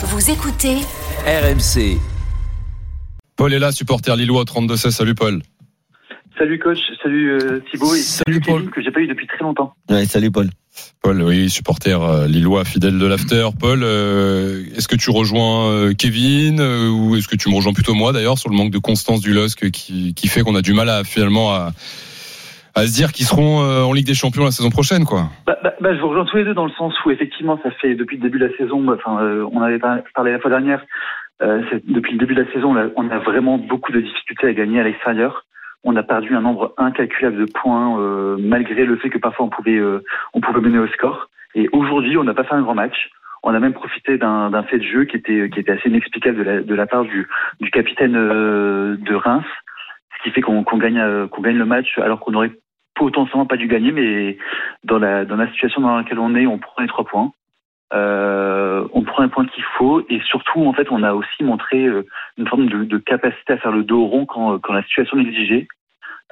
Vous écoutez RMC. Paul est là, supporter Lillois 32-16. Salut Paul. Salut coach, salut euh, Thibaut et Salut, Paul. que j'ai pas eu depuis très longtemps. Ouais, salut Paul. Paul, oui, supporter euh, Lillois, fidèle de l'after. Paul, euh, est-ce que tu rejoins euh, Kevin euh, ou est-ce que tu me rejoins plutôt moi d'ailleurs sur le manque de constance du LOSC qui, qui fait qu'on a du mal à finalement à, à se dire qu'ils seront euh, en Ligue des Champions la saison prochaine, quoi. Bah, bah, bah, je vous rejoins tous les deux dans le sens où effectivement ça fait depuis le début de la saison, enfin euh, on avait parlé la fois dernière, euh, depuis le début de la saison on a vraiment beaucoup de difficultés à gagner à l'extérieur. On a perdu un nombre incalculable de points euh, malgré le fait que parfois on pouvait euh, on pouvait mener au score. Et aujourd'hui on n'a pas fait un grand match. On a même profité d'un fait de jeu qui était qui était assez inexplicable de la, de la part du, du capitaine euh, de Reims, ce qui fait qu'on qu'on gagne qu'on gagne le match alors qu'on aurait potentiellement pas dû gagner, mais dans la dans la situation dans laquelle on est, on prend les trois points. Euh, on prend un point qu'il faut et surtout en fait on a aussi montré euh, une forme de, de capacité à faire le dos rond quand, quand la situation l'exigeait.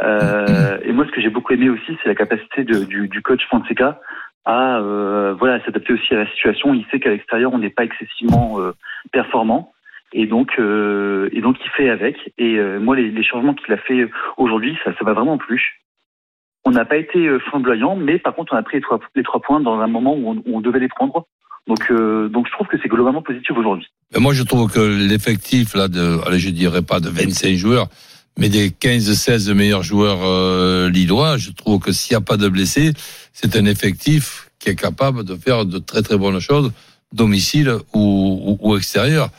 Euh, et moi ce que j'ai beaucoup aimé aussi c'est la capacité de- du, du coach Fonseca à euh, voilà s'adapter aussi à la situation. Il sait qu'à l'extérieur on n'est pas excessivement euh, performant et donc euh, et donc il fait avec. Et euh, moi les, les changements qu'il a fait aujourd'hui ça ça m'a vraiment plu. On n'a pas été euh, flamboyant, mais par contre, on a pris les trois, les trois points dans un moment où on, où on devait les prendre. Donc, euh, donc je trouve que c'est globalement positif aujourd'hui. Mais moi, je trouve que l'effectif, là, de, allez, je dirais pas de 25 joueurs, mais des 15-16 meilleurs joueurs euh, lillois, je trouve que s'il n'y a pas de blessés, c'est un effectif qui est capable de faire de très très bonnes choses, domicile ou, ou, ou extérieur.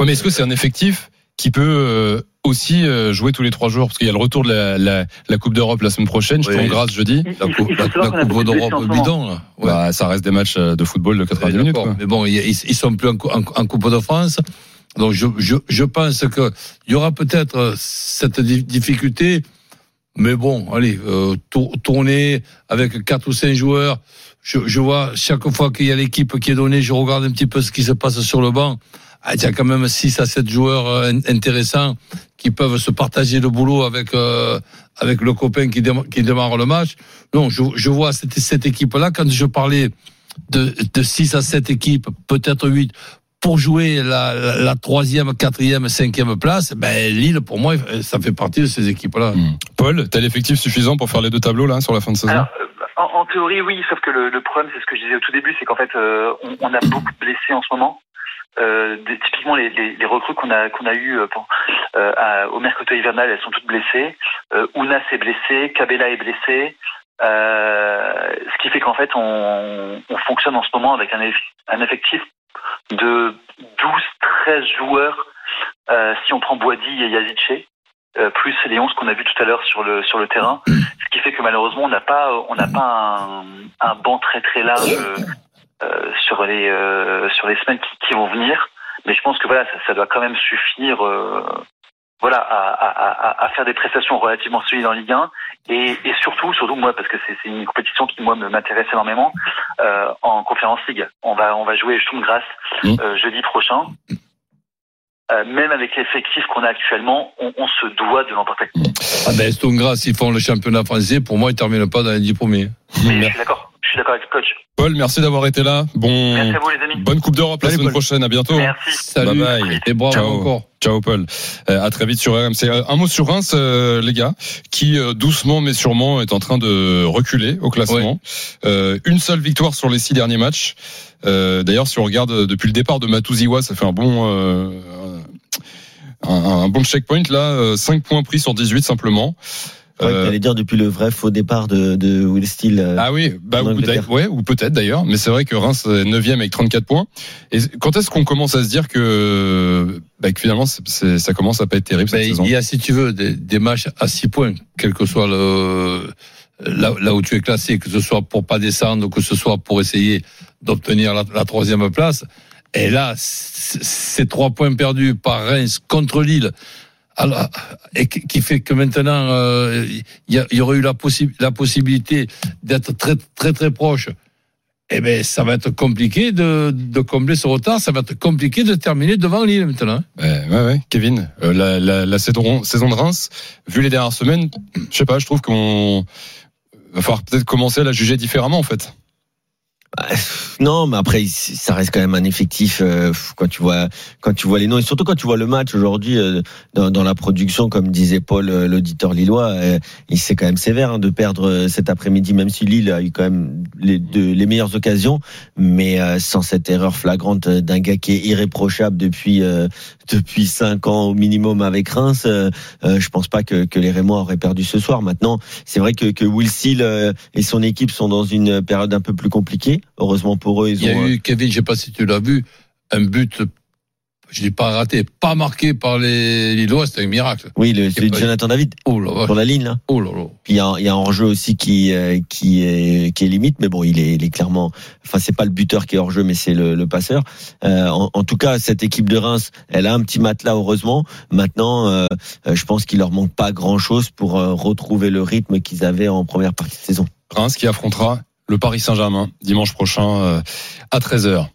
Mais est-ce que c'est un effectif qui peut euh, aussi euh, jouer tous les trois jours Parce qu'il y a le retour de la, la, la Coupe d'Europe la semaine prochaine, je tourne grâce jeudi. Il- La il coupe, la, d'Europe bidon, là. Ouais. Bah, ça reste des matchs euh, de football de 90 Oui, minutes. quoi. Mais bon, ils, ils sont plus en, cou- en, en Coupe de France. Donc, je, je, je pense que il y aura peut-être cette di- difficulté. Mais bon, allez, euh, tour- tourner avec quatre ou cinq joueurs. Je, je vois chaque fois qu'il y a l'équipe qui est donnée, je regarde un petit peu ce qui se passe sur le banc. Ah, il y a quand même 6 à 7 joueurs in- intéressants qui peuvent se partager le boulot avec euh, avec le copain qui, déma- qui démarre le match. Non, je, je vois cette, cette équipe-là. Quand je parlais de, de 6 à 7 équipes, peut-être 8, pour jouer la, la, la troisième, quatrième, cinquième place, ben Lille, pour moi, ça fait partie de ces équipes-là. Hmm. Paul, t'as l'effectif suffisant pour faire les deux tableaux là sur la fin de saison? Alors, euh, en, en théorie, oui, sauf que le, le problème, c'est ce que je disais au tout début, c'est qu'en fait, euh, on, on a beaucoup de blessés en ce moment. Euh, des- typiquement, les, les, les recrues qu'on a qu'on a eu euh, à- au mercato hivernal, elles sont toutes blessées. Euh, Ounas est blessé, Cabella est blessé. Euh, ce qui fait qu'en fait, on, on fonctionne en ce moment avec un, eff- un effectif de 12-13 joueurs euh, si on prend Boadi et Yazice, euh, plus les 11 qu'on a vu tout à l'heure sur le sur le terrain. Ce qui fait que malheureusement, on n'a pas, on n'a pas un, un banc très très large euh, sur les euh, sur les semaines qui, qui vont venir. Mais je pense que voilà, ça, ça doit quand même suffire, euh, voilà, à, à, à, à faire des prestations relativement solides en Ligue 1 et, et surtout, surtout moi, parce que c'est une compétition qui moi me- m'intéresse énormément euh, en Conférence League. On va on va jouer Sturmgrass Mm. euh, jeudi prochain. Euh, même avec l'effectif qu'on a actuellement, on, on se doit de l'emporter. Ah ben, s'ils font le championnat français, pour moi, ils terminent pas dans les 10 premiers. Mais je suis d'accord. Je suis d'accord avec le coach. Paul, merci d'avoir été là. Bon, Merci à vous les amis. bonne Coupe d'Europe la semaine Paul. prochaine. À bientôt. Merci. Salut, Bye bye. et bravo Ciao. encore. Ciao Paul. Euh, à très vite sur RMC. Euh, un mot sur Reims, euh, les gars, qui euh, doucement mais sûrement est en train de reculer au classement. Euh, une seule victoire sur les six derniers matchs. Euh, D'ailleurs, si on regarde depuis le départ de Matouziwa, ça fait un bon euh, un, un bon checkpoint là. euh, 5 points pris sur 18 simplement. Que Euh, t'allais dire depuis le vrai faux départ de, de Will Steele. euh, Ah oui, bah, ou, ouais, ou peut-être d'ailleurs, mais c'est vrai que Reims est 9 avec 34 points. Et quand est-ce qu'on commence à se dire que, bah, que finalement c'est- ça commence à pas être terrible cette Ben, saison il y a, si tu veux, des, des matchs à 6 points, quel que soit le, là, là où tu es classé, que ce soit pour pas descendre ou que ce soit pour essayer d'obtenir la, la troisième place. Et là, ces trois points perdus par Reims contre Lille, alors, et qui fait que maintenant, euh, il y, il y aurait eu la, possi- la possibilité d'être très, très, très proche. Eh ben, ça va être compliqué de, de combler ce retard. Ça va être compliqué de terminer devant Lille maintenant. Ouais, ouais, ouais. Kevin, euh, la, la, la saison, saison de Reims, vu les dernières semaines, je sais pas, je trouve qu'on va falloir peut-être commencer à la juger différemment en fait. Non, mais après, ça reste quand même un effectif euh, quand tu vois quand tu vois les noms et surtout quand tu vois le match aujourd'hui euh, dans, dans, la production, comme disait Paul, euh, l'auditeur lillois, il c'est quand même sévère hein, de perdre cet après-midi, même si Lille a eu quand même les, les meilleures occasions, mais sans cette erreur flagrante d'un gars qui est irréprochable depuis depuis cinq ans au minimum avec Reims, je pense pas que, que les Rémois auraient perdu ce soir. Maintenant, c'est vrai que, que Will Steele et son équipe sont dans une période un peu plus compliquée. Heureusement pour eux, ils il y a eu, Kevin, je sais pas si tu l'as vu, un but, je l'ai pas raté, pas marqué par les Lillois, c'était un miracle. Oui, le, celui de Jonathan David. Oh là, sur la ligne, là. Oh là là. Puis il y a, il y a un hors-jeu aussi qui, euh, qui est, qui est limite, mais bon, il est, il est clairement, enfin, c'est pas le buteur qui est hors-jeu, mais c'est le, le passeur. Euh, en, en, tout cas, cette équipe de Reims, elle a un petit matelas, heureusement. Maintenant, euh, je pense qu'il leur manque pas grand-chose pour retrouver le rythme qu'ils avaient en première partie de saison. Reims qui affrontera le Paris Saint-Germain dimanche prochain euh, à 13h.